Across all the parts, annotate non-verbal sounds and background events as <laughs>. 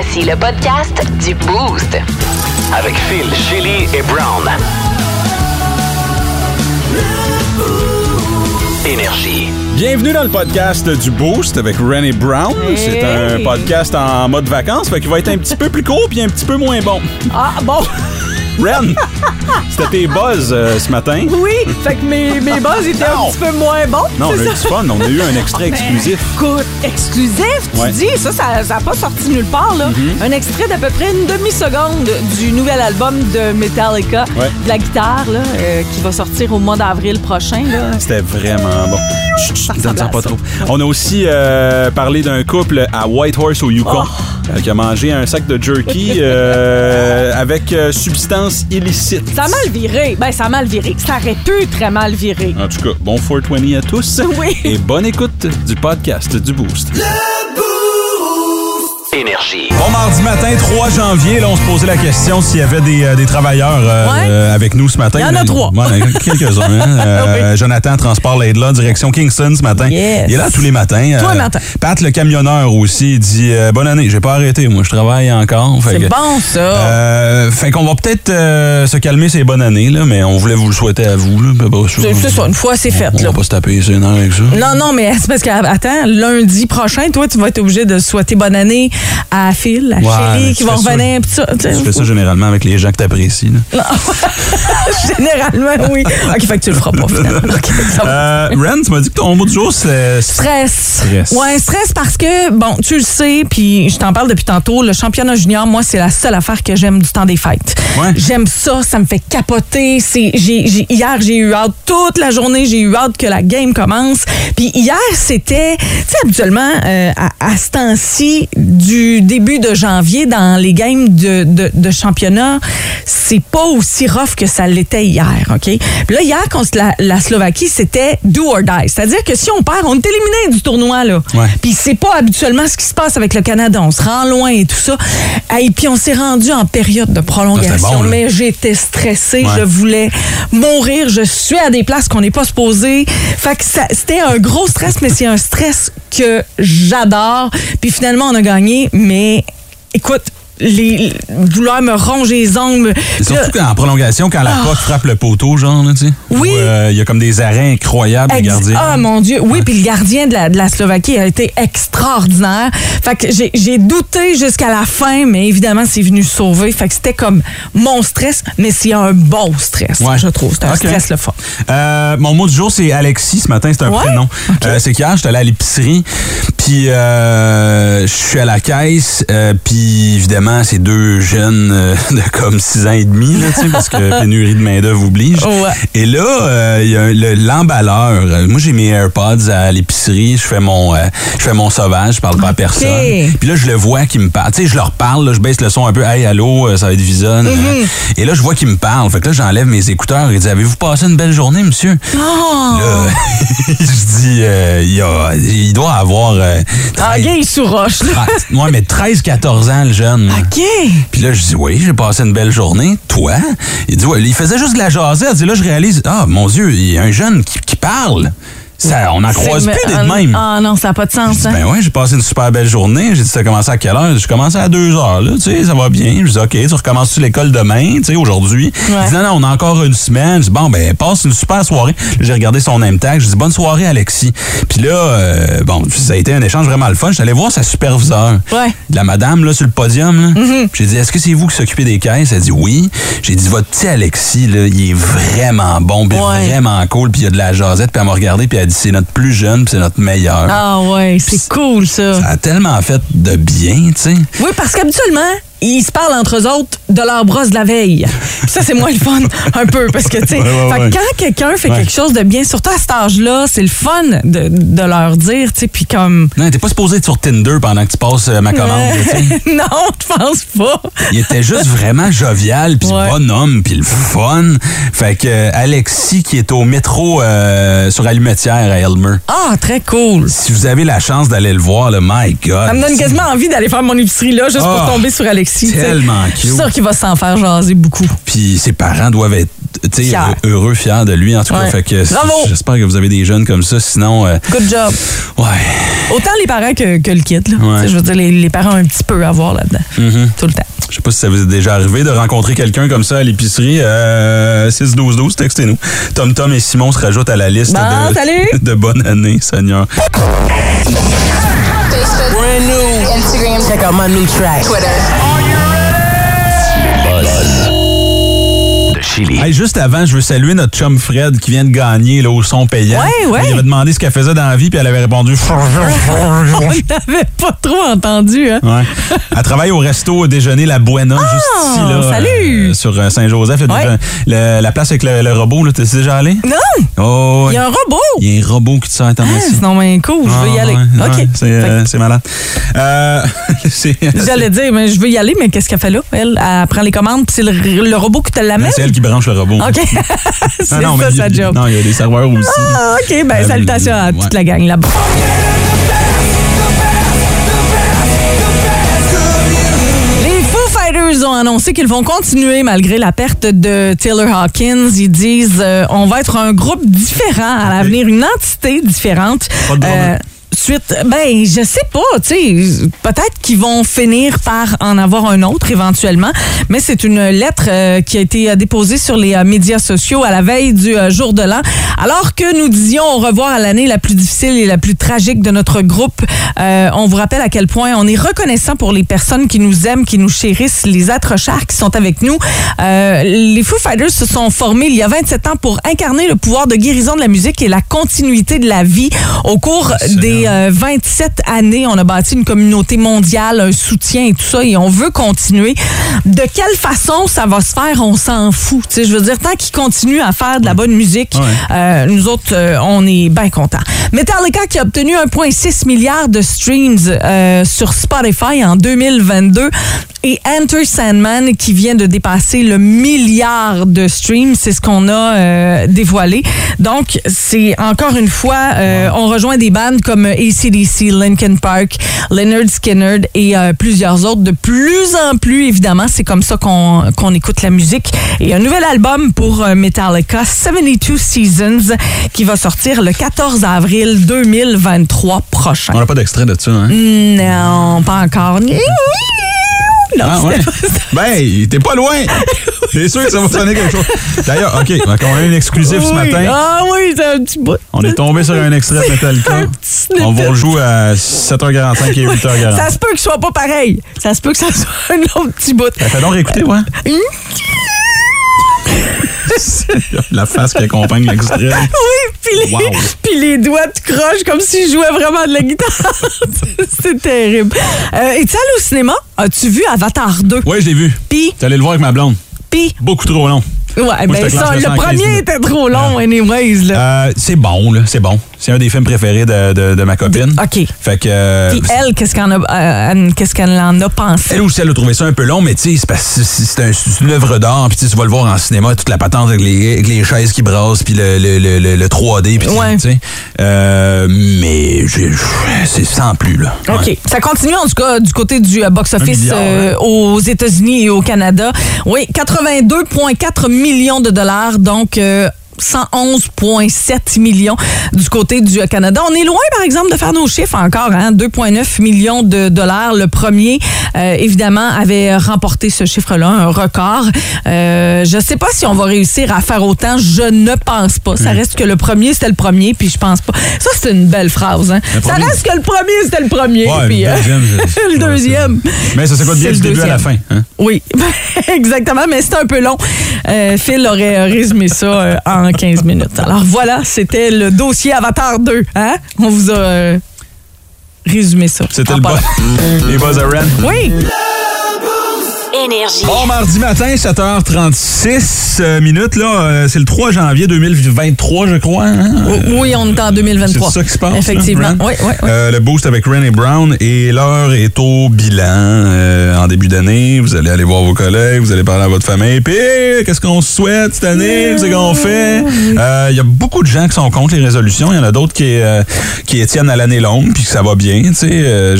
Voici le podcast du Boost. Avec Phil, Chili et Brown. Énergie. Bienvenue dans le podcast du Boost avec Rennie Brown. C'est un podcast en mode vacances, fait qu'il va être un petit peu plus court puis un petit peu moins bon. Ah, bon. Ren, c'était tes buzz euh, ce matin. Oui, fait que mes, mes buzz étaient un petit peu moins bons. Non, on a eu du fun. On a eu un extrait exclusif. Écoute, exclusif, tu Ouais. dis, ça, ça n'a pas sorti nulle part, là. Mm-hmm. Un extrait d'à peu près une demi-seconde du nouvel album de Metallica, Ouais. de la guitare, là, euh, qui va sortir au mois d'avril prochain, là. C'était vraiment bon. Chut, chut, ressemble donne-en à pas ça. trop. On a aussi euh, parlé d'un couple à Whitehorse au Yukon Oh. Qui a mangé un sac de jerky euh, avec euh, substance illicite. Ça a mal viré. Ben, ça a mal viré. Ça aurait pu très mal virer. En tout cas, bon 420 à tous. Oui. Et bonne écoute du podcast du Boost. Énergie. Bon mardi matin, 3 janvier, là, on se posait la question s'il y avait des, euh, des travailleurs euh, Ouais. euh, avec nous ce matin. Il y en a Là, trois. Ouais, <laughs> quelques-uns. hein. Euh, Jonathan, Transport Laidla, direction Kingston ce matin. Yes. Il est là tous les matins. Tous les Euh, matins. Pat, le camionneur aussi, il dit euh, Bonne année, j'ai pas arrêté, moi, je travaille encore. C'est bon, ça. Euh, fait qu'on va peut-être euh, se calmer ces bonnes années, là, mais on voulait vous le souhaiter à vous. Bon, C'est c'est ça, une fois, c'est fait, On là. va pas se taper nerfs avec ça. Non, non, mais c'est parce que, attends, lundi prochain, toi, tu vas être obligé de souhaiter bonne année à Phil, à Chérie, tu qui vont revenir. ça, tu. Tu fais ça généralement avec les gens que t'apprécies. là. <laughs> Généralement, oui. OK, fait que tu le feras pas, finalement. OK, ça va. Euh, Ren, tu m'as dit que ton mot du jour, c'est... Stress. Stress. Ouais, stress parce que, bon, tu le sais, puis je t'en parle depuis tantôt, le championnat junior, moi, c'est la seule affaire que j'aime du temps des fêtes. Ouais. J'aime ça, ça me fait capoter. C'est, hier, j'ai eu hâte, toute la journée, j'ai eu hâte que la game commence. Puis hier, c'était, tu sais, habituellement, euh, à, à ce temps-ci du début de janvier, dans les games de, de, de championnat, c'est pas aussi rough que ça l'était hier, OK? Puis là, hier, contre la, la Slovaquie, c'était do or die. C'est-à-dire que si on perd, on est éliminé du tournoi, là. Ouais. Puis c'est pas habituellement ce qui se passe avec le Canada. On se rend loin et tout ça. Et puis on s'est rendu en période de prolongation. Ah, bon, mais j'étais stressée. Ouais. Je voulais mourir. Je suis à des places qu'on n'est pas supposé. Fait que c'était un gros stress, mais c'est un stress que j'adore. Puis finalement, on a gagné. Mais écoute, les, vouloir me ronger les ongles. Surtout qu'en prolongation, quand la Ah. puck frappe le poteau, genre, là, tu sais. Oui. euh, Il y a comme des arrêts incroyables, les Ex- gardiens. Ah mon Dieu, oui, puis le gardien de la, de la Slovaquie a été extraordinaire. Fait que j'ai- douté jusqu'à la fin, mais évidemment, c'est venu sauver. Fait que c'était comme mon stress, mais c'est un bon stress, Ouais. je trouve. C'est un stress le fun. Euh, mon mot du jour, c'est Alexis. Ce matin, c'est un Ouais? prénom. Ok. Euh, c'est qu'hier, j'étais allé à l'épicerie, puis euh, je suis à la caisse, puis évidemment, c'est deux jeunes euh, <laughs> de comme 6 ans et demi, là, tu sais, parce que <laughs> pénurie de main-d'œuvre oblige. Ouais. Et là, euh, il y a l'emballeur. Euh, Moi, j'ai mes AirPods à l'épicerie, je fais mon euh, je fais mon sauvage, je parle pas à personne. Puis là, je le vois qui me parle. Tu sais, je leur parle, là, je baisse le son un peu. Hey, allô, ça va être Vison. Mm-hmm. Et là, je vois qu'il me parle. Fait que là, j'enlève mes écouteurs. Il dit, avez-vous passé une belle journée, monsieur? Oh! Là, <laughs> je dis, euh, il, a- il doit avoir. euh, Ah, 13, gay sous roche, là. 13 ouais, mais 13-14 ans, le jeune. OK. Puis là, je dis, oui, j'ai passé une belle journée. Toi? Il dit, ouais, il faisait juste de la jasette. Il dit, là, je réalise, ah, mon Dieu, il y a un jeune qui, qui parle. Ça, on n'en croise plus des de ah, même. Ah non, ça n'a pas de sens, hein? Ben ouais, j'ai passé une super belle journée. J'ai dit, ça a commencé à quelle heure? J'ai commencé à 2 heures, là, tu sais, ça va bien. Je dis, OK, tu recommences-tu l'école demain, tu sais, aujourd'hui? Il dit, non, non, on a encore une semaine. Je dis, bon, ben, passe une super soirée. J'ai regardé son name tag. Je dis, bonne soirée, Alexis. Puis là, euh, bon, ça a été un échange vraiment le fun. J'allais voir sa superviseure. Ouais. De la madame, là, sur le podium, là. J'ai dit, est-ce que c'est vous qui s'occupez des caisses? Elle dit, oui. J'ai dit, votre petit Alexis, là, il est vraiment bon, puis Ouais. vraiment cool, puis il y a de la jasette. Puis elle m'a regardé, puis elle dit, c'est notre plus jeune, c'est notre meilleur. Ah ouais, c'est cool, ça. Ça a tellement fait de bien, tu sais. Oui, parce qu'habituellement, ils se parlent entre eux autres de leur brosse de la veille. Ça, c'est moins le fun, un peu, parce que, tu sais, Ouais, ouais, fait que ouais. quand quelqu'un fait quelque chose de bien, surtout à cet âge-là, c'est le fun de, de leur dire, tu sais, puis comme... Non, t'es pas supposé être sur Tinder pendant que tu passes euh, ma commande, tu sais. <laughs> non, je pense pas. Il était juste vraiment jovial, puis bonhomme, puis le fun. Fait que euh, Alexis, qui est au métro euh, sur Allumetière à Elmer, Ah, très cool. si vous avez la chance d'aller le voir, le my God. Ça me donne quasiment envie d'aller faire mon épicerie là, juste Ah, pour tomber sur Alexis. Sais. tellement Je suis cute. sûre qu'il va s'en faire jaser beaucoup. Puis ses parents doivent être tu sais, Fier. heureux, fier de lui, en tout cas. Ouais. Fait que Bravo. j'espère que vous avez des jeunes comme ça. Sinon, euh, Good job. ouais. Autant les parents que, que le kid. Là. Ouais. Je veux dire, les, les parents ont un petit peu à voir là-dedans. Mm-hmm. Tout le temps. Je sais pas si ça vous est déjà arrivé de rencontrer quelqu'un comme ça à l'épicerie. Euh, 6-12-12, textez-nous. Tom Tom et Simon se rajoutent à la liste Bon, de, salut. <laughs> de bonne année, Seigneur. Brand new. Instagram, Check out my new track. Twitter. Chili. Hey, juste avant, je veux saluer notre chum Fred qui vient de gagner là, au son payant. Ouais, ouais. Il avait demandé ce qu'elle faisait dans la vie, puis elle avait répondu. <laughs> <laughs> On n'avait pas trop entendu. Hein? Ouais. Elle travaille au resto au déjeuner La Buena, juste ici, là, Ah, salut! euh, sur euh, Saint-Joseph. Ouais. la place avec le, le robot, t'es déjà allé? Non! Oh, Il y a un robot! Il y a un robot qui te sert en Ah, c'est non, mais cool, je veux y Ah, aller. ouais, OK. ouais, c'est, euh, malade. Euh, <laughs> J'allais dire, mais je veux y aller, mais qu'est-ce qu'elle fait là? Elle, elle prend les commandes, puis c'est le, le robot qui te l'amène? c'est elle qui branche le robot. OK. <laughs> c'est Non, non, mais ça, sa job. Non, il y a des serveurs aussi. Ah, OK. Ben, Euh, salutations à toute la gang là-bas. Fighters ont annoncé qu'ils vont continuer malgré la perte de Taylor Hawkins. Ils disent euh, on va être un groupe différent à l'avenir, une entité différente. Pas de drummer. Suite, ben, je sais pas, tu sais, peut-être qu'ils vont finir par en avoir un autre éventuellement, mais c'est une lettre euh, qui a été euh, déposée sur les euh, médias sociaux à la veille du euh, jour de l'an. Alors que nous disions au revoir à l'année la plus difficile et la plus tragique de notre groupe, on vous rappelle à quel point on est reconnaissant pour les personnes qui nous aiment, qui nous chérissent, les êtres chers qui sont avec nous. Les Foo Fighters se sont formés il y a 27 ans pour incarner le pouvoir de guérison de la musique et la continuité de la vie. Au cours des euh, 27 années, on a bâti une communauté mondiale, un soutien et tout ça, et on veut continuer. De quelle façon ça va se faire, on s'en fout. Je veux dire, tant qu'ils continuent à faire de la bonne musique, Ouais. euh, nous autres, euh, on est bien contents. Metallica qui a obtenu 1,6 milliard de streams euh, sur Spotify en 2022 et Enter Sandman qui vient de dépasser le milliard de streams, c'est ce qu'on a euh, dévoilé. Donc, c'est encore une fois, euh, on rejoint des bandes comme ACDC, Linkin Park, Leonard Skinner et euh, plusieurs autres. De plus en plus, évidemment, c'est comme ça qu'on écoute la musique. Et un nouvel album pour euh, Metallica, 72 Seasons, qui va sortir le 14 avril 2023 prochain. On n'a pas d'extrait de ça, hein? Non, pas encore. Non, Ah ouais? Ben, t'es pas loin! <laughs> C'est sûr que ça va sonner quelque chose. D'ailleurs, OK, donc on a une exclusive ce Oui. matin. Ah oui, c'est un petit bout. On est tombé sur un extrait de Metallica. Un. On vous rejoue à 7h45 et 8h40. Ça se peut que ce soit pas pareil. Ça se peut que ça <laughs> soit un autre petit bout. Ben, Fais donc réécouter, ouais. <laughs> La face qui accompagne l'extrait. <laughs> Oui, puis les, Wow. puis les doigts te crochent comme s'il jouait vraiment de la guitare. <laughs> c'est terrible. Euh, Es-tu allé au cinéma? As-tu vu Avatar 2? Oui, je l'ai vu. Puis, T'es allé le voir avec ma blonde. puis, Beaucoup trop long. ouais, ben je te ça, le en 15 premier était trop long, anyways, là. Euh, c'est bon, là. C'est bon. C'est un des films préférés de, de- de ma copine. OK. Fait que. euh, Puis elle, qu'est-ce qu'elle en, a- euh, qu'est-ce qu'elle en a pensé? Elle aussi, elle a trouvé ça un peu long, mais tu sais, c'est parce que c'est- c'est un- une œuvre d'art, puis tu vas le voir en cinéma, toute la patente avec les, avec les chaises qui brassent, puis le, le, le, le- le 3D, puis Ouais. tu sais. Euh, mais c'est sans plus, là. OK. Ouais. Ça continue, en tout cas, du côté du euh, box-office aux États-Unis et au Canada. Oui, 82,4 millions de dollars, donc... euh, 111,7 millions du côté du Canada. On est loin, par exemple, de faire nos chiffres encore. Hein? 2,9 millions de dollars. Le premier, euh, évidemment, avait remporté ce chiffre-là, un record. Euh, je ne sais pas si on va réussir à faire autant. Je ne pense pas. Ça reste que le premier, c'était le premier, puis je pense pas. Ça, c'est une belle phrase. Hein? Ça reste que le premier, c'était le premier. Ouais, puis, le euh, deuxième, <laughs> le deuxième. Mais ça, c'est quoi de bien du le début à la fin, deuxième. hein? Oui, <laughs> exactement, mais c'est un peu long. Phil aurait résumé ça euh, en 15 minutes. Alors voilà, c'était le dossier Avatar 2. Hein? On vous a euh, résumé ça. C'était le buzz. Les buzz à. Oui, Énergie. Bon, mardi matin, 7h36 euh, minutes, là. euh, c'est le 3 janvier 2023, je crois. hein? oui, on est en 2023. C'est ça qui se passe. Effectivement. Oui, oui, oui. Euh, le boost avec Ren et Brown. Et l'heure est au bilan euh, en début d'année. Vous allez aller voir vos collègues, vous allez parler à votre famille. Puis, qu'est-ce qu'on souhaite cette année? Qu'est-ce qu'on fait? Euh, Il y a beaucoup de gens qui sont contre les résolutions. Il y en a d'autres qui, euh, qui tiennent à l'année longue, puis que ça va bien. Tu sais, Euh,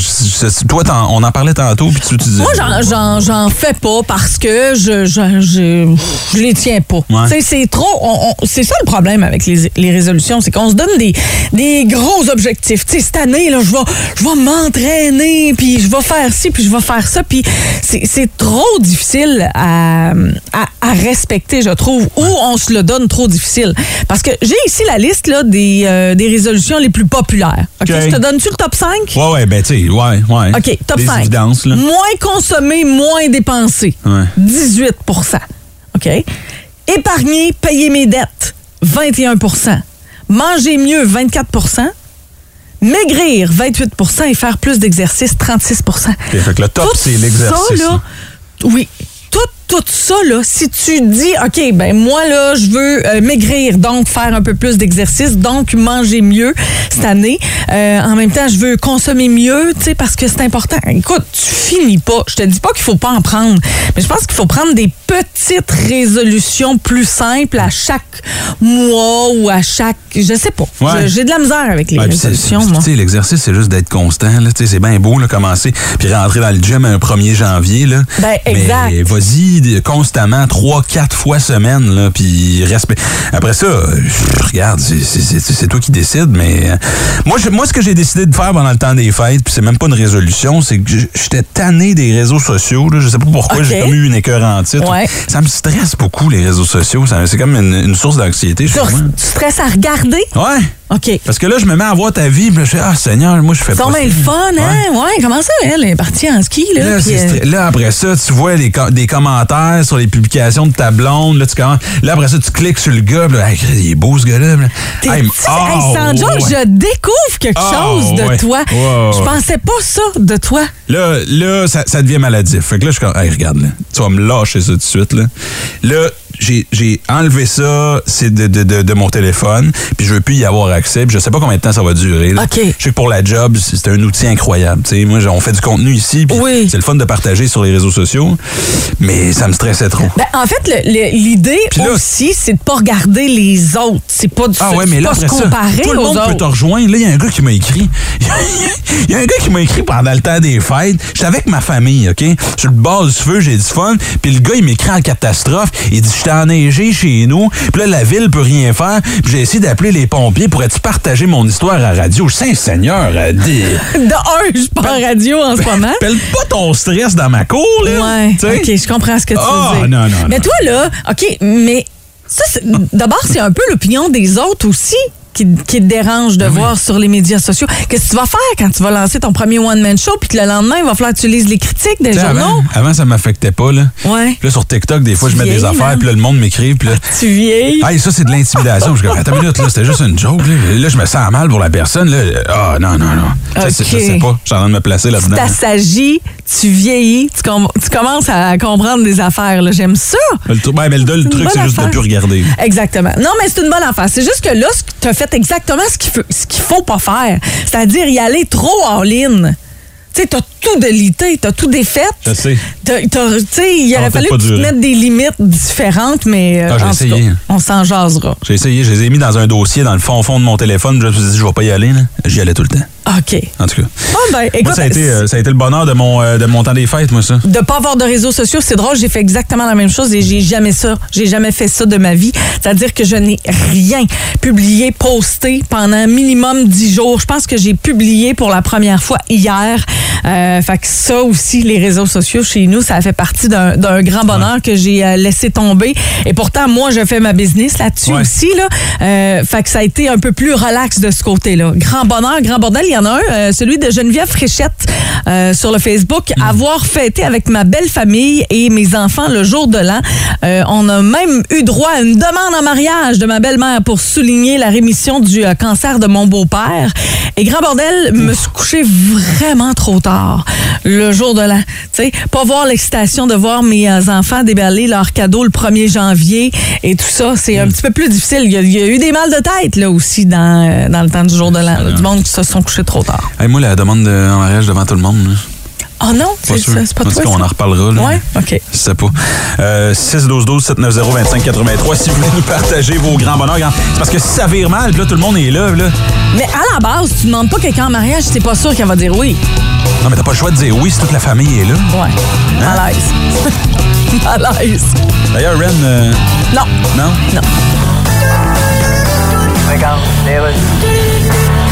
toi, t'en- on en parlait tantôt, puis tu, tu disais. Moi, j'en- j'en j'en fais fais pas parce que je je, je, je les tiens pas. Ouais. C'est trop. on- on- c'est ça le problème avec les, les résolutions, c'est qu'on se donne des, des gros objectifs. Tu sais, cette année, là, je vais, je vais m'entraîner, puis je vais faire ci, puis je vais faire ça, puis c'est trop difficile à, à, à respecter, je trouve, ou on se le donne trop difficile. Parce que j'ai ici la liste là, des, euh, des résolutions les plus populaires. OK, OK. je te donne-tu le top 5? Ouais, ouais, ben, tu sais, ouais, ouais. OK, top Des 5. évidences, là. Moins consommer, moins dépenser. Ouais. 18% OK? Épargner, payer mes dettes. 21% Manger mieux, 24% Maigrir, 28% et faire plus d'exercice, 36 OK, fait que le top, c'est l'exercice. ça, là. oui. Tout, tout ça, là, si tu dis, OK, ben moi, là, je veux euh, maigrir, donc faire un peu plus d'exercice, donc manger mieux cette année. Euh, en même temps, je veux consommer mieux, tu sais, parce que c'est important. Écoute, tu finis pas. Je te dis pas qu'il faut pas en prendre, mais je pense qu'il faut prendre des petites résolutions plus simples à chaque mois ou à chaque... Je sais pas. Ouais. J'ai de la misère avec les Ouais, résolutions, moi. tu sais, L'exercice, c'est juste d'être constant. là. Tu sais, C'est bien beau, là, commencer, puis rentrer dans le gym un 1er janvier. Là. Ben, exact. Mais vas-y constamment, trois, quatre fois semaine, là, puis respect. Après ça, regarde, c'est- toi qui décides, mais euh, moi, je- moi, ce que j'ai décidé de faire pendant le temps des fêtes, puis c'est même pas une résolution, c'est que j'étais tanné des réseaux sociaux. Là. Je sais pas pourquoi, j'ai comme eu une écœur en titre. Ouais. Ça me stresse beaucoup, les réseaux sociaux. C'est comme une, une source d'anxiété tu stresses à regarder? Ouais. OK. Parce que là, je me mets à voir ta vie, puis je fais Ah, Seigneur, moi, je fais C'est pas. ça. le fun, hein? Ouais. comment ça, elle est partie en ski, là? Là, euh, là, après ça, tu vois les des commentaires sur les publications de ta blonde. Là, tu commences- là après ça, tu cliques sur le gars. puis Là, Hey, il est beau, ce gars-là. là. T'es- Hey, oh, ouais. je découvre quelque Ah, chose de ouais. toi. Je pensais pas ça de toi. Là, là ça, ça devient maladif. Fait que là, je suis comme, hey, regarde, là, tu vas me lâcher ça tout de suite. Là, là j'ai enlevé ça c'est de, de, de, de mon téléphone, puis je veux plus y avoir accès. Puis je sais pas combien de temps ça va durer. là. Je sais que pour la job, c'est un outil incroyable. Tu sais, moi, on fait du contenu ici, puis Oui. c'est le fun de partager sur les réseaux sociaux, mais ça me stressait trop. Ben, en fait, l'idée aussi, c'est de pas regarder les autres. C'est pas de Ah ouais, mais là, pas se comparer tout le aux monde peut autres. te rejoindre. Là, il y a un gars qui m'a écrit. <laughs> Il y a un gars qui m'a écrit pendant le temps des fêtes. J'étais avec ma famille, OK? Sur le bord du feu, j'ai du fun. Puis le gars, il m'écrit en catastrophe. Il dit, j'étais enneigé chez nous. Puis là, la ville peut rien faire. Puis j'ai essayé d'appeler les pompiers pour être partager mon histoire à radio? Saint-Seigneur, euh, dis- <laughs> De un, je suis pas en radio en ce moment. <laughs> Pelle pas ton stress dans ma cour, là. Ouais? OK, je comprends ce que tu Ah, veux dire. non, non, non. Mais toi, là, OK, mais ça, d'abord, c'est un peu l'opinion des autres aussi qui, qui te dérange de voir sur les médias sociaux. Qu'est-ce que tu vas faire quand tu vas lancer ton premier one-man show puis que le lendemain, il va falloir que tu lises les critiques des journaux? avant, avant, ça m'affectait pas, là. Ouais. Puis là, sur TikTok, des fois, Tu je mets des affaires, puis là, le monde m'écrit, puis là... Tu vieillis. Hey, ça, c'est de l'intimidation. Je dis, attends une minute, là, c'était juste une joke. Là, Là, je me sens mal pour la personne. Là. Ah, non, non, non. Tu sais, c'est- Ok. Je sais pas. Je suis en train de me placer là-dedans. Tu vieillis, tu, com- tu commences à comprendre des affaires. J'aime ça. Le, ben, mais le, une truc, c'est juste de plus regarder. Exactement. Non, mais c'est une bonne affaire. C'est juste que là, tu as fait exactement ce qu'il qu'il faut pas faire. C'est-à-dire y aller trop all-in. Tu sais, tout délité, t'as tout défait. Je sais. Tu sais, il va aurait fallu que tu te mettes des limites différentes, mais euh, Ah, en essayé. cas, on s'en jasera. J'ai essayé, je les ai mis dans un dossier dans le fond fond de mon téléphone. Je me suis dit, je vais pas y aller. J'y allais tout le temps. OK. En tout cas. Oh, ben, écoute, moi, ça a, été, euh, ça a été le bonheur de mon, euh, de mon temps des fêtes, moi, ça. de pas avoir de réseaux sociaux, c'est drôle, j'ai fait exactement la même chose et j'ai jamais ça. J'ai jamais fait ça de ma vie. C'est-à-dire que je n'ai rien publié, posté pendant minimum 10 jours. Je pense que j'ai publié pour la première fois hier. Euh, fait que ça aussi, les réseaux sociaux chez nous, ça fait partie d'un grand bonheur que j'ai euh, laissé tomber. Et pourtant, moi, je fais ma business là-dessus Ouais. aussi. Là. Euh, fait que ça a été un peu plus relax de ce côté-là. Grand bonheur, grand bordel. Il y en a un, euh, celui de Geneviève Fréchette euh, sur le Facebook. Avoir fêté avec ma belle famille et mes enfants le jour de l'an. Euh, on a même eu droit à une demande en mariage de ma belle-mère pour souligner la rémission du euh, cancer de mon beau-père. Et grand bordel, me suis couché vraiment trop tard le jour de l'an. Tu sais, pas voir l'excitation de voir mes euh, enfants déballer leurs cadeaux le 1er janvier et tout ça, c'est un petit peu plus difficile. Il y, a, il y a eu des mal de tête là aussi dans, euh, dans le temps du jour de l'an. Du monde qui se sont couchés trop tard. Hey, moi, la demande de, en mariage devant tout le monde, là. Oh non, Pas c'est pas En tout toi. cas, on ça? en reparlera. Là. Ouais, OK. Je sais pas. Euh, 612-12-790-2583. Si vous voulez nous partager vos grands bonheurs. C'est parce que si ça vire mal, puis là, tout le monde est là. là. Mais à la base, tu demandes pas quelqu'un en mariage, t'es pas sûr qu'elle va dire oui. Non, mais t'as pas le choix de dire oui si toute la famille est là. Ouais. Hein? Malaise. Malaise. <laughs> D'ailleurs, Ren, euh, Non. non?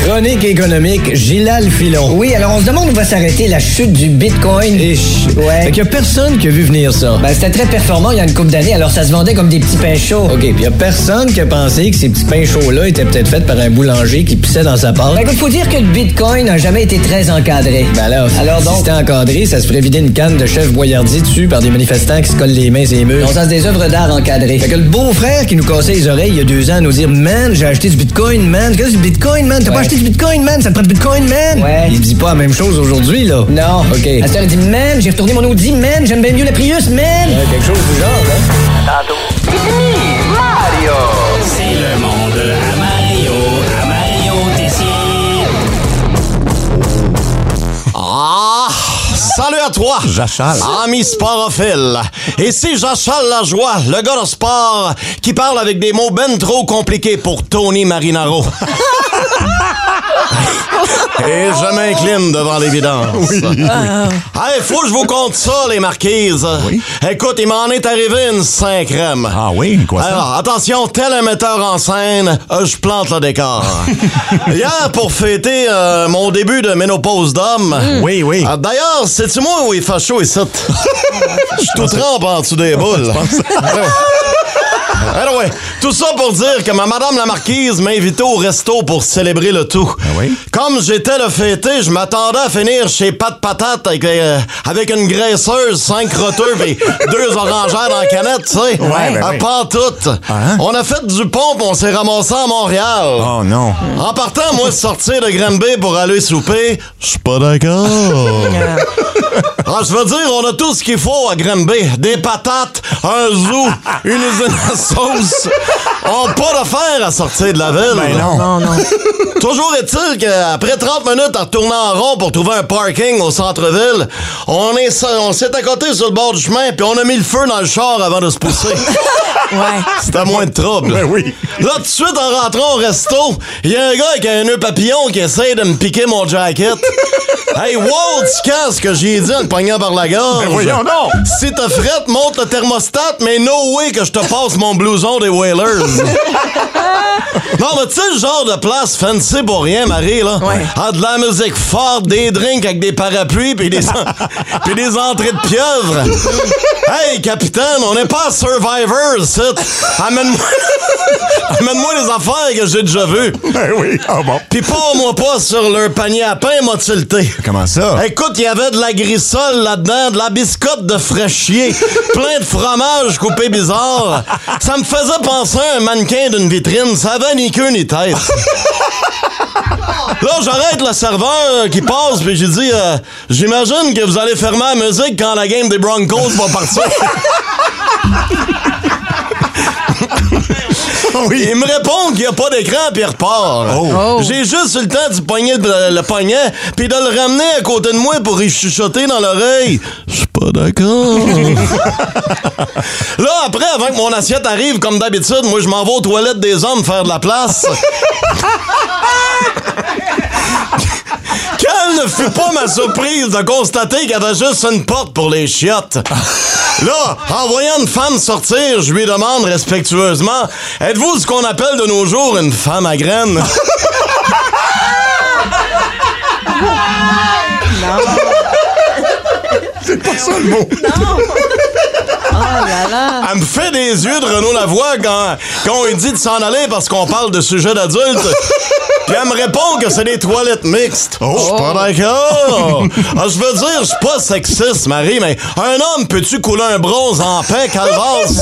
Chronique économique, Gilal Filon. Oui, alors on se demande où va s'arrêter la chute du Bitcoin. Ich. Ouais. Fait qu'il y a personne qui a vu venir ça. Ben, c'était très performant il y a une couple d'années, alors ça se vendait comme des petits pains chauds. OK, puis il y a personne qui a pensé que ces petits pains chauds-là étaient peut-être faits par un boulanger qui pissait dans sa pâte. Ben, écoute, faut dire que le Bitcoin n'a jamais été très encadré. Ben alors, Alors si donc- c'était encadré, ça se ferait vider une canne de chef boyardier dessus par des manifestants qui se collent les mains et les murs. On sent des œuvres d'art encadrées. Fait que le beau-frère qui nous cassait les oreilles il y a deux ans nous dire Man, j'ai acheté du bitcoin, man. Qu'est-ce que c'est du bitcoin, man? T'as pas acheté bitcoin, man? Ça te prend du bitcoin, man? Ouais. Il dit pas la même chose aujourd'hui, là. Non. OK. La sœur dit Man, j'ai retourné mon Audi, man, j'aime bien mieux la Prius, man. Ouais, quelque chose du genre, là. C'est le monde à Mario, à Mario Tessier. Ah! Salut à toi! Jachal. Ami sporophile. Ici Jachal Lajoie, le gars de sport qui parle avec des mots ben trop compliqués pour Tony Marinaro? <laughs> Et je m'incline devant l'évidence. Hey, faut que je vous conte ça, les marquises. Écoute, il m'en est arrivé une cinquième. Ah oui, quoi ça? Alors, attention, tel un metteur en scène, euh, je plante le décor. <laughs> Hier, pour fêter euh, mon début de ménopause d'homme. Oui, oui. Ah, D'ailleurs, c'est-tu moi où il fait chaud ici? <laughs> Je suis tout trempe en dessous des boules. <laughs> Alors ouais, tout ça pour dire que ma madame la marquise m'a invité au resto pour célébrer le tout. Ah oui? Comme j'étais le fêté, je m'attendais à finir chez Pat Patate avec, euh, avec une graisseuse, cinq roteux et deux orangères dans la canette, tu sais. Ouais, ben Ah, oui. Toutes. Hein? On a fait du pont on s'est ramassé à Montréal. Oh non. En partant, moi, sortir de Granby pour aller souper, je suis pas d'accord. <laughs> Ah, je veux dire, on a tout ce qu'il faut à Granby. Des patates, un zoo, une usine à <laughs> clothes On n'a pas d'affaires à sortir de la ville. Ben non. Non, non. <laughs> Toujours est-il qu'après 30 minutes à retourner en rond pour trouver un parking au centre-ville, on est on s'est accoté sur le bord du chemin puis on a mis le feu dans le char avant de se pousser. <laughs> Ouais. C'était moins de trouble. Ben oui. Là, tout de suite, en rentrant au resto, il y a un gars avec un nœud papillon qui essaie de me piquer mon jacket. <laughs> hey, wow, tu casses que j'ai dit en le poignant par la gorge. Ben voyons donc. Si t'as frette, monte le thermostat, mais no way que je te passe mon blouson des Whalers. <laughs> non, mais tu sais, le genre de place fancy pour rien, Marie, là. Ouais. Ah, de la musique forte, des drinks avec des parapluies, puis des, <laughs> puis des entrées de pieuvre. <laughs> hey, capitaine, on n'est pas à Survivor, c'est. Amène-moi. <laughs> Amène-moi les affaires que j'ai déjà vues. Ben oui. Ah bon. Pis pas moi pas sur leur panier à pain, m'a. Comment ça? Écoute, il y avait de la grissole là-dedans, de la biscotte de fraîchier, <laughs> plein de fromage coupé bizarre. Ça me faisait penser à un mannequin d'une vitrine. Ça avait ni queue ni tête. Là, j'arrête le serveur qui passe, puis j'ai dit, euh, j'imagine que vous allez fermer la musique quand la game des Broncos va partir. <laughs> <laughs> Il me répond qu'il n'y a pas d'écran, puis il repart. Oh. J'ai juste eu le temps de pogner le, le poignet, puis de le ramener à côté de moi pour y chuchoter dans l'oreille. Je suis pas d'accord. <laughs> Là, après, avant que mon assiette arrive, comme d'habitude, moi, je m'en vais aux toilettes des hommes faire de la place. <laughs> Quelle ne fut pas ma surprise de constater qu'il y avait juste une porte pour les chiottes. Là, en voyant une femme sortir, je lui demande respectueusement Êtes-vous ce qu'on appelle de nos jours une femme à graines? C'est pas ça le mot. Elle me fait des yeux de Renaud Lavoie quand, quand on lui dit de s'en aller parce qu'on parle de sujets d'adultes. Puis elle me répond que c'est des toilettes mixtes. Oh, je suis pas d'accord. Ah, je veux dire, je suis pas sexiste, Marie, mais un homme, peux-tu couler un bronze en paix, calvasse?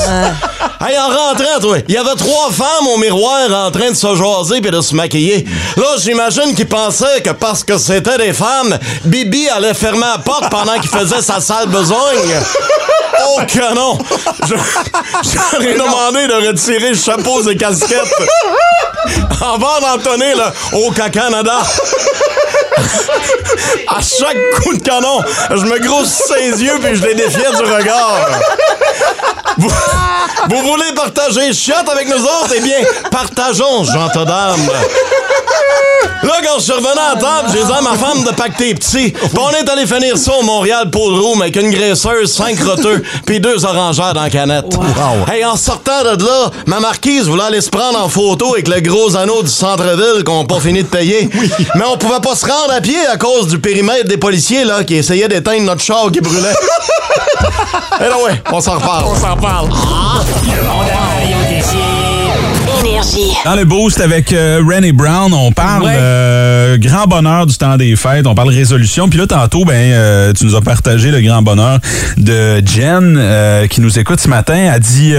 hey, en rentrant, toi, il y avait trois femmes au miroir en train de se jaser puis de se maquiller. Là, j'imagine qu'ils pensaient que parce que c'était des femmes, Bibi allait fermer la porte pendant qu'il faisait sa sale besogne. Oh que non! Je- <laughs> J'aurais demandé de retirer le chapeau et casquettes avant d'entonner le au Canada. À chaque coup de canon, je me grossissais les yeux puis je les défiais du regard. Vous, vous voulez partager chiotte avec nous autres? Eh bien, partageons, gentes dames. Là, quand je suis revenu à la table, j'ai dit à ma femme de pacter petit. Puis on est allé finir ça au Montréal Pool Room avec une graisseuse, cinq roteux, puis deux orangères dans la canette. Hey, en sortant de là, ma marquise voulait aller se prendre en photo avec le gros anneau du centre-ville qu'on n'a pas fini de payer. Mais on pouvait pas se rendre à pied à cause du périmètre des policiers là qui essayaient d'éteindre notre char qui brûlait. <laughs> Eh ouais, on s'en reparle. On s'en reparle. Le monde. Énergie. Dans le boost avec euh, Rennie Brown, on parle Ouais. euh, grand bonheur du temps des fêtes, on parle résolution. Puis là, tantôt, ben, euh, tu nous as partagé le grand bonheur de Jen euh, qui nous écoute ce matin. Elle dit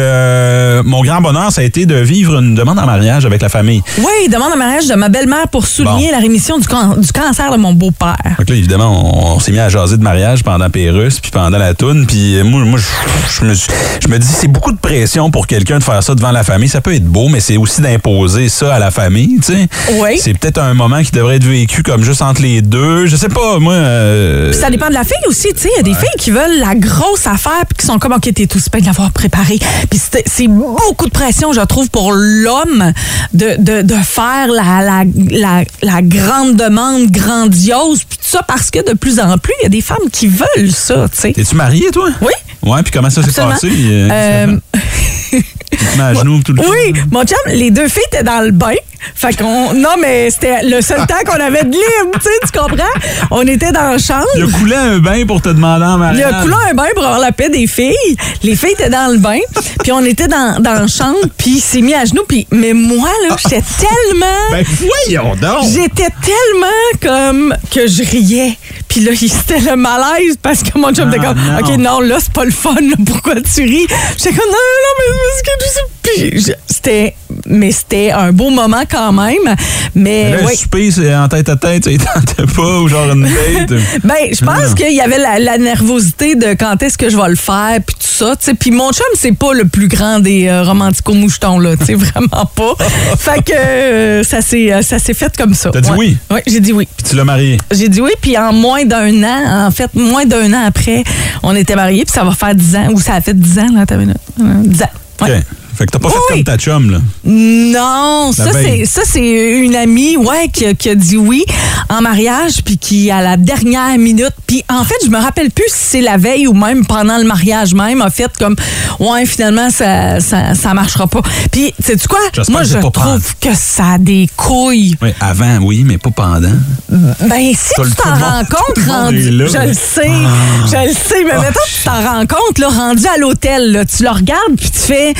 Mon grand bonheur, ça a été de vivre une demande en mariage avec la famille. Oui, demande en mariage de ma belle-mère pour souligner la rémission du, can- du cancer de mon beau-père. Donc là, évidemment, on, on s'est mis à jaser de mariage pendant Pérus, puis pendant la toune. Puis moi, moi je me dis, c'est beaucoup de pression pour quelqu'un de faire ça devant la famille. Ça peut être beau, mais c'est aussi d'imposer ça à la famille, tu sais. Oui. C'est peut-être un moment qui devrait être vécu comme juste entre les deux. Je sais pas, moi... euh, Puis ça dépend de la fille aussi, tu sais. Il y a des filles qui veulent la grosse affaire puis qui sont comme, OK, t'es tout super de l'avoir préparé. Puis c'est beaucoup de pression, je trouve, pour l'homme de, de, de faire la, la, la, la grande demande grandiose. Puis tout ça parce que de plus en plus, il y a des femmes qui veulent ça, tu sais. T'es-tu marié, toi? Oui. Ouais, puis comment ça s'est passé? Euh, À genoux tout le temps? Oui, mon chum, les deux filles étaient dans le bain. Fait qu'on. Non, mais c'était le seul temps qu'on avait de libre, tu sais, tu comprends? On était dans la chambre. Il a coulé un bain pour te demander en Il mariage. a coulé un bain pour avoir la paix des filles. Les filles étaient dans le bain, puis on était dans, dans la chambre, puis il s'est mis à genoux, puis mais moi là, j'étais tellement Ben voyons donc! J'étais tellement comme que je riais. Puis là, il- c'était le malaise parce que mon chum était comme non. OK, non, là, c'est pas le fun, là, pourquoi tu ris? J'étais comme non, non, mais parce que c'était mais c'était un beau moment quand même. Mais Là, oui. le souper, c'est en tête à tête, ça il tentait pas, ou genre une date. <laughs> Ben, je pense qu'il y avait la, la nervosité de quand est-ce que je vais le faire, puis tout ça, tu sais. Puis mon chum, c'est pas le plus grand des euh, romantico-mouchetons, là, tu sais, <laughs> vraiment pas. fait que euh, ça s'est euh, ça s'est fait comme ça. T'as dit Ouais. oui? Oui, j'ai dit oui. Puis tu l'as marié? J'ai dit oui, puis en moins d'un an, en fait, moins d'un an après, on était mariés, puis ça va faire 10 ans, ou ça a fait 10 ans, là, t'as vu, là. 10 ans. Ouais. OK. Fait que t'as pas fait comme ta chum, là. Non, c'est ça c'est une amie ouais qui, a- qui a dit oui en mariage puis qui à la dernière minute puis en fait je me rappelle plus si c'est la veille ou même pendant le mariage même a fait comme ouais finalement ça ça, ça marchera pas. Puis sais tu quoi? J'espère Moi que je trouve que ça a des couilles. Oui, avant, oui, mais pas pendant. Ben si tu t'en rends compte rendu là. je le sais, je le sais mais maintenant tu t'en rends compte là rendu à l'hôtel tu le regardes puis tu fais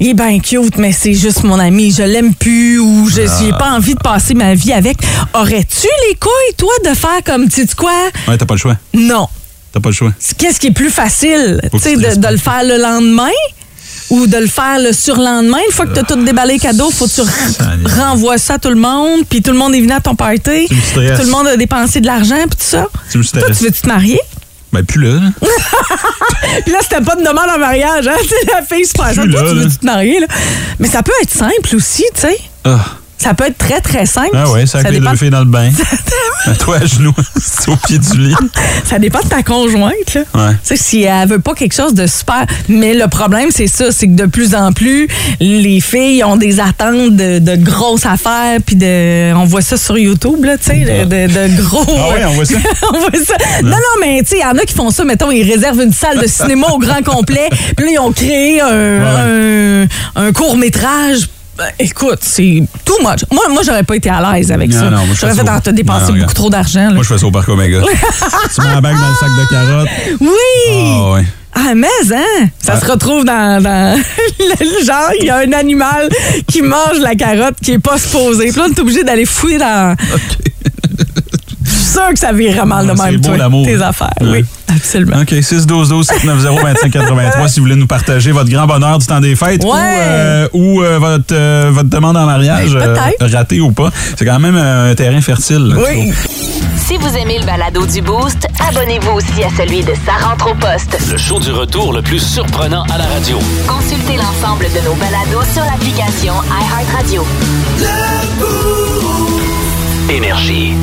il est bien cute mais c'est juste mon ami, je l'aime plus ou je j'ai pas envie de passer ma vie avec. Aurais-tu les couilles toi de faire comme tu sais quoi? Ouais, t'as pas le choix. Non. T'as pas le choix. Qu'est-ce qui est plus facile, tu sais tu de, le faire le lendemain ou de le faire le surlendemain, une fois que t'as tout déballé les cadeaux, faut que tu renvoies ça à tout le monde, puis tout le monde est venu à ton party, Tu tout le monde a dépensé de l'argent, puis tout ça. Tu me Toi, tu veux-tu te marier? Ben, plus là. là. <laughs> Puis là, c'était pas de demande en mariage, hein? <laughs> Tu la fille se passe. Toi, tu là. veux-tu te marier, là? Mais ça peut être simple aussi, tu sais. Ah, Ça peut être très, très simple. ah ouais, ça les dépend, deux filles dans le bain. <laughs> Toi à genoux, <laughs> au pied du lit. ça dépend de ta conjointe, là. Ouais. Tu sais, si elle veut pas quelque chose de super. Mais le problème, c'est ça, c'est que de plus en plus, les filles ont des attentes de, de grosses affaires, puis de. On voit ça sur YouTube, là, tu sais, de, de- de gros. Ah ouais, on voit ça? <laughs> on voit ça. Non, non, mais tu sais, il y en a qui font ça, mettons, ils réservent une salle de cinéma au grand complet, puis là, ils ont créé un, un, un court-métrage. Ben, Écoute, c'est too much. Moi, moi j'aurais pas été à l'aise avec Non, ça. non, moi, je j'aurais fait te dépenser beaucoup trop d'argent. Moi, je fais ça au parc Omega. <laughs> tu mets la bague dans le sac de carottes. Oui! Ah ouais. Ah, mais, hein? Ça Ah. se retrouve dans, dans <laughs> le genre, il y a un animal qui mange la carotte qui est pas supposé. Puis là, on est obligé d'aller fouiller dans. <laughs> Je suis sûre que ça virait mal de même, toi, l'amour. tes affaires. Ouais. Oui, absolument. OK, 6 12 12 790 2583 si vous voulez nous partager votre grand bonheur du temps des fêtes ou, euh, ou euh, votre, euh, votre demande en mariage, Ben, ratée ou pas. C'est quand même un terrain fertile. là, Oui. Si vous aimez le balado du Boost, abonnez-vous aussi à celui de Sa rentre au poste. Le show du retour le plus surprenant à la radio. Consultez l'ensemble de nos balados sur l'application iHeartRadio. Énergie.